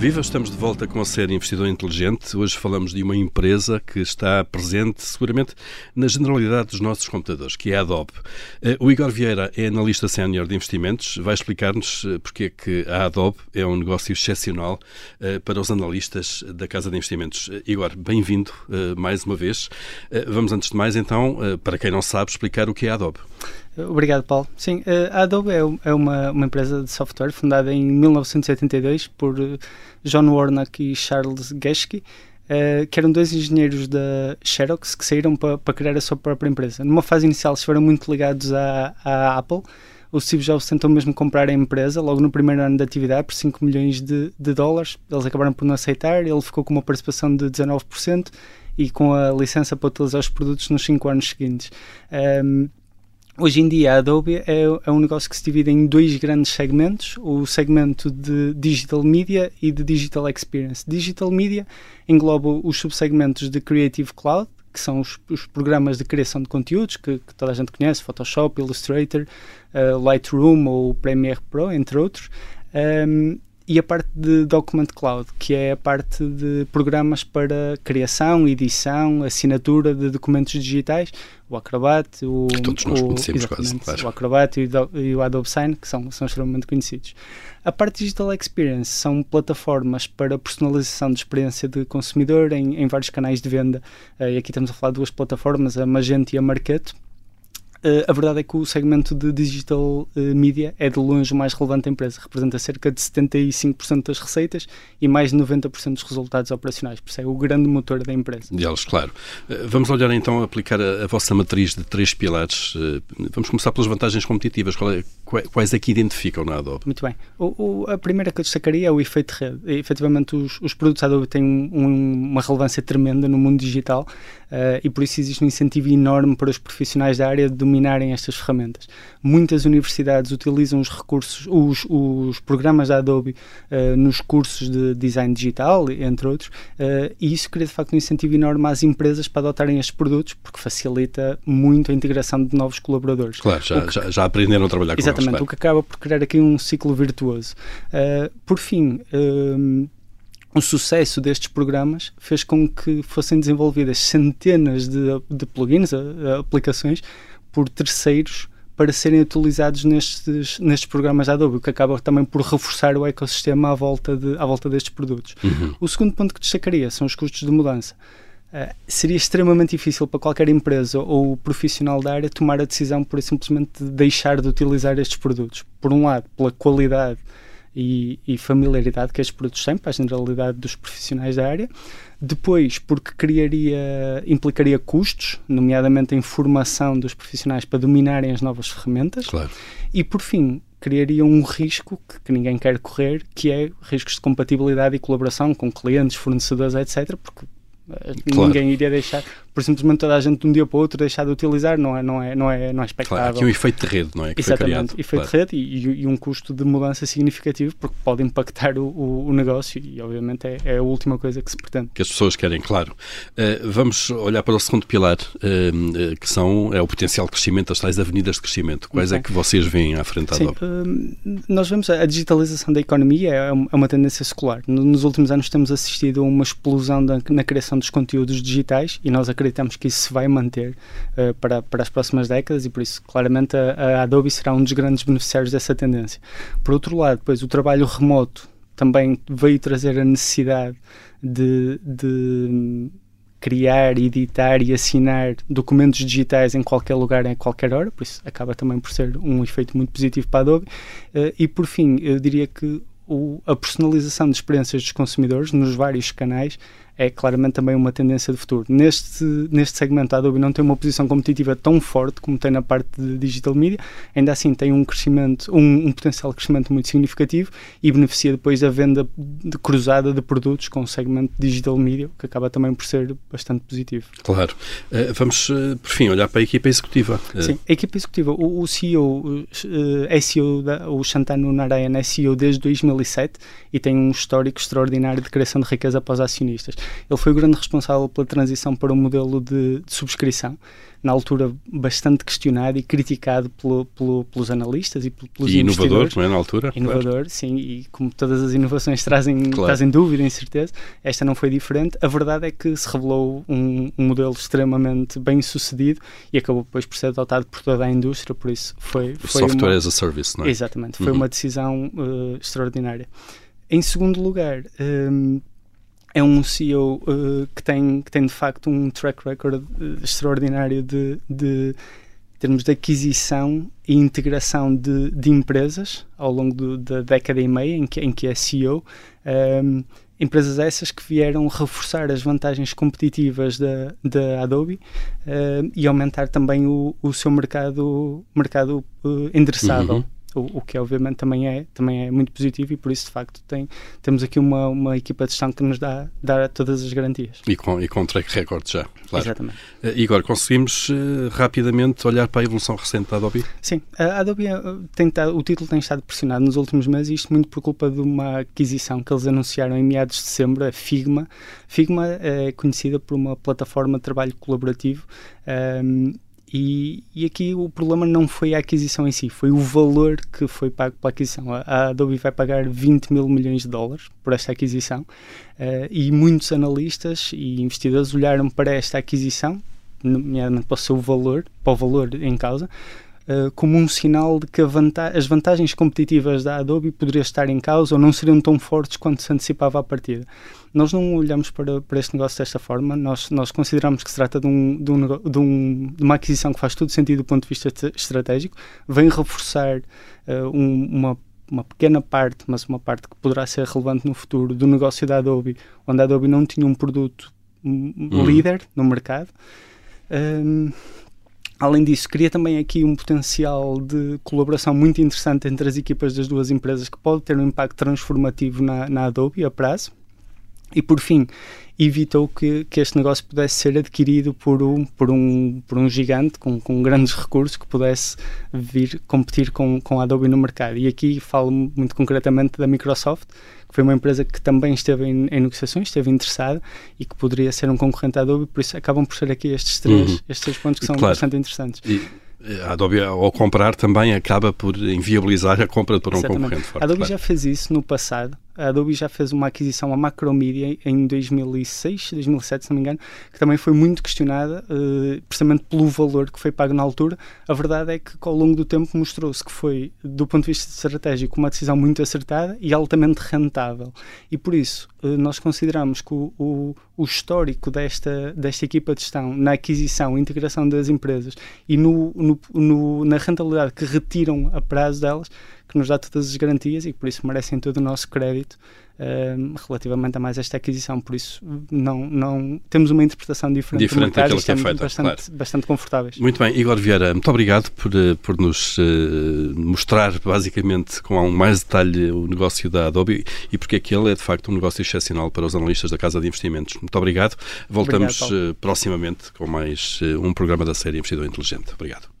Viva, estamos de volta com a série Investidor Inteligente. Hoje falamos de uma empresa que está presente seguramente na generalidade dos nossos computadores, que é a Adobe. Eh, o Igor Vieira é analista sénior de investimentos, vai explicar-nos eh, porque é que a Adobe é um negócio excepcional eh, para os analistas da Casa de Investimentos. Igor, bem-vindo mais uma vez. Vamos antes de mais então, para quem não sabe, explicar o que é a Adobe. Obrigado, Paulo. Sim, a Adobe é, é uma, uma empresa de software fundada em 1982 por John Warnock e Charles Geschke, uh, que eram dois engenheiros da Xerox que saíram para pa criar a sua própria empresa. Numa fase inicial estiveram muito ligados à, à Apple. O Steve Jobs tentou mesmo comprar a empresa logo no primeiro ano de atividade por 5 milhões de, de dólares. Eles acabaram por não aceitar, ele ficou com uma participação de 19% e com a licença para utilizar os produtos nos 5 anos seguintes. Um, ehm, Hoje em dia, a Adobe é, é, um negócio que se divide em dois grandes segmentos: o segmento de Digital Media e de Digital Experience. Digital Media engloba os subsegmentos de Creative Cloud, que são os, os programas de criação de conteúdos que, que, toda a gente conhece: Photoshop, Illustrator, uh, Lightroom ou Premiere Pro, entre outros. Um, e a parte de Document Cloud, que é a parte de programas para criação, edição, assinatura de documentos digitais, o Acrobat, o, que todos nós conhecemos quase, claro. o Acrobat e o, e o Adobe Sign, que são, são extremamente conhecidos. A parte Digital Experience são plataformas para personalização de experiência de consumidor em, em vários canais de venda. Uh, e aqui estamos a falar de duas plataformas, a Magento e a Marketo a verdade é que o segmento de digital uh, media é de longe o mais relevante da empresa, representa cerca de 75% das receitas e mais de 90% dos resultados operacionais, por isso é o grande motor da empresa. E eles, claro. Uh, vamos olhar então aplicar a, a, vossa matriz de três pilares. vamos começar pelas vantagens competitivas. É, quais é que identificam na Adobe? Muito bem. O, o, a primeira que eu destacaria é o efeito rede. E, efetivamente, os, os produtos Adobe têm um, uma relevância tremenda no mundo digital e por isso existe um incentivo enorme para os profissionais da área de dominarem estas ferramentas. Muitas universidades utilizam os recursos, os, os programas da Adobe uh, nos cursos de design digital, entre outros, uh, e isso cria de facto um incentivo enorme às empresas para adotarem estes produtos, porque facilita muito a integração de novos colaboradores. Claro, já, que, já, já, aprenderam a trabalhar com Exatamente, eles, o que acaba por criar aqui um ciclo virtuoso. Uh, por fim, o sucesso destes programas fez com que fossem desenvolvidas centenas de, de plugins, aplicações, por terceiros para serem utilizados nestes, nestes programas da Adobe, o que acaba também por reforçar o ecossistema à volta, de, à volta destes produtos. Uhum. O segundo ponto que destacaria são os custos de mudança. Uh, seria extremamente difícil para qualquer empresa ou profissional da área tomar a decisão por simplesmente deixar de utilizar estes produtos. Por um lado, pela qualidade e, e familiaridade que estes produtos têm para a generalidade dos profissionais da área, depois, porque criaria, implicaria custos, nomeadamente em formação dos profissionais para dominarem as novas ferramentas. Claro. E, por fim, criaria um risco que, que, ninguém quer correr, que é riscos de compatibilidade e colaboração com clientes, fornecedores, etc. Porque claro. ninguém iria deixar por simplesmente toda a gente de um dia para o outro deixar de utilizar não é, não é, não é, não é expectável. Claro, aqui um efeito de rede, não é? Que Exatamente, efeito claro. de rede e, e, um custo de mudança significativo porque pode impactar o, o, o negócio e obviamente é, é, a última coisa que se pretende. Que as pessoas querem, claro. Uh, vamos olhar para o segundo pilar, uh, que são, é o potencial de crescimento das tais avenidas de crescimento. Quais okay. é que vocês veem à frente Sim, uh, nós vemos a digitalização da economia é, é uma tendência secular. Nos últimos anos temos assistido a uma explosão da, na criação dos conteúdos digitais e nós acreditamos que isso se vai manter uh, para, para as próximas décadas e por isso claramente a, a, Adobe será um dos grandes beneficiários dessa tendência. Por outro lado, depois o trabalho remoto também veio trazer a necessidade de, de criar, editar e assinar documentos digitais em qualquer lugar, em qualquer hora, por isso acaba também por ser um efeito muito positivo para a Adobe. Uh, e por fim, eu diria que o, a personalização de experiências dos consumidores nos vários canais é claramente também uma tendência de futuro. Neste, neste segmento, a Adobe não tem uma posição competitiva tão forte como tem na parte de digital media, ainda assim tem um crescimento, um, um potencial de crescimento muito significativo e beneficia depois da venda de cruzada de produtos com o segmento digital media, que acaba também por ser bastante positivo. Claro. Uh, vamos, uh, por fim, olhar para a equipa executiva. Uh. Sim, a equipa executiva, o, o CEO, é CEO, da, o Shantanu Narayan é CEO desde 2007 e tem um histórico extraordinário de criação de riqueza para os acionistas. Ele foi o grande responsável pela transição para um modelo de, de subscrição na altura bastante questionado e criticado pelo, pelo, pelos analistas e pelos e inovador, não é, na altura? Inovador, claro. sim, e como todas as inovações trazem, claro. trazem dúvida, incerteza, esta não foi diferente. A verdade é que se revelou um, um, modelo extremamente bem sucedido e acabou depois por ser adotado por toda a indústria, por isso foi... foi software uma... as a service, não é? Exatamente, foi uhum. uma decisão uh, extraordinária. Em segundo lugar, um, é um CEO uh, eh, que, tem, que tem de facto um track record uh, extraordinário de, de termos de aquisição e integração de, de empresas ao longo do, da década e meia em que, em que é CEO. Um, ehm, empresas essas que vieram reforçar as vantagens competitivas da, da Adobe uh, e aumentar também o, o seu mercado, mercado uh, endereçável. Uhum o, o, que obviamente também é, também é muito positivo e por isso de facto tem, temos aqui uma, uma equipa de gestão que nos dá, dá todas as garantias. E com, e com track record já, claro. Exatamente. Uh, Igor, conseguimos uh, rapidamente olhar para a evolução recente da Adobe? Sim, a Adobe eh, tem o título tem estado pressionado nos últimos meses e isto muito por culpa de uma aquisição que eles anunciaram em meados de dezembro, a Figma. Figma é conhecida por uma plataforma de trabalho colaborativo um, ehm, e, e, aqui o problema não foi a aquisição em si, foi o valor que foi pago pela aquisição. A, a Adobe vai pagar 20 mil milhões de dólares por esta aquisição uh, e muitos analistas e investidores olharam para esta aquisição, nomeadamente para o seu valor, para o valor em causa, uh, como um sinal de que vanta as vantagens competitivas da Adobe poderiam estar em causa ou não seriam tão fortes quanto se antecipava à partida. Nós não olhamos para, para este negócio desta forma, nós, nós consideramos que se trata de, um, de, um, de, um, de uma aquisição que faz todo sentido do ponto de vista estratégico, vem reforçar uh, um, uma uma pequena parte, mas uma parte que poderá ser relevante no futuro, do negócio da Adobe, onde a Adobe não tinha um produto uhum. líder no mercado. Um, além disso, cria também aqui um potencial de colaboração muito interessante entre as equipas das duas empresas que pode ter um impacto transformativo na, na Adobe a prazo. E por fim, evitou que, que este negócio pudesse ser adquirido por um, por um, por um gigante com, com grandes recursos que pudesse vir competir com, com a Adobe no mercado. E aqui falo muito concretamente da Microsoft, que foi uma empresa que também esteve em, em negociações, esteve interessada e que poderia ser um concorrente da Adobe, por isso acabam por ser aqui estes três, uhum. estes três pontos que são claro. bastante interessantes. E a Adobe, ao comprar, também acaba por inviabilizar a compra para um Exatamente. concorrente forte. A Adobe claro. já fez isso no passado. A Adobe já fez uma aquisição a Macromedia em 2006, 2007, se não me engano, que também foi muito questionada, uh, precisamente pelo valor que foi pago na altura. A verdade é que, ao longo do tempo, mostrou-se que foi, do ponto de vista estratégico, uma decisão muito acertada e altamente rentável. E por isso, uh, nós consideramos que o, o, o, histórico desta, desta equipa de gestão na aquisição, integração das empresas e no, no, no, na rentabilidade que retiram a prazo delas que nos dá todas as garantias e por isso merecem todo o nosso crédito uh, relativamente a mais esta aquisição. Por isso, não, não temos uma interpretação diferente, diferente do mercado que é feita, bastante, claro. bastante confortáveis. Muito bem, Igor Vieira, muito obrigado por, eh, por nos uh, mostrar basicamente com mais detalhe o negócio da Adobe e porque aquele é de facto um negócio excepcional para os analistas da Casa de Investimentos. Muito obrigado. Voltamos obrigado, proximamente com mais um programa da série Investidor Inteligente. Obrigado.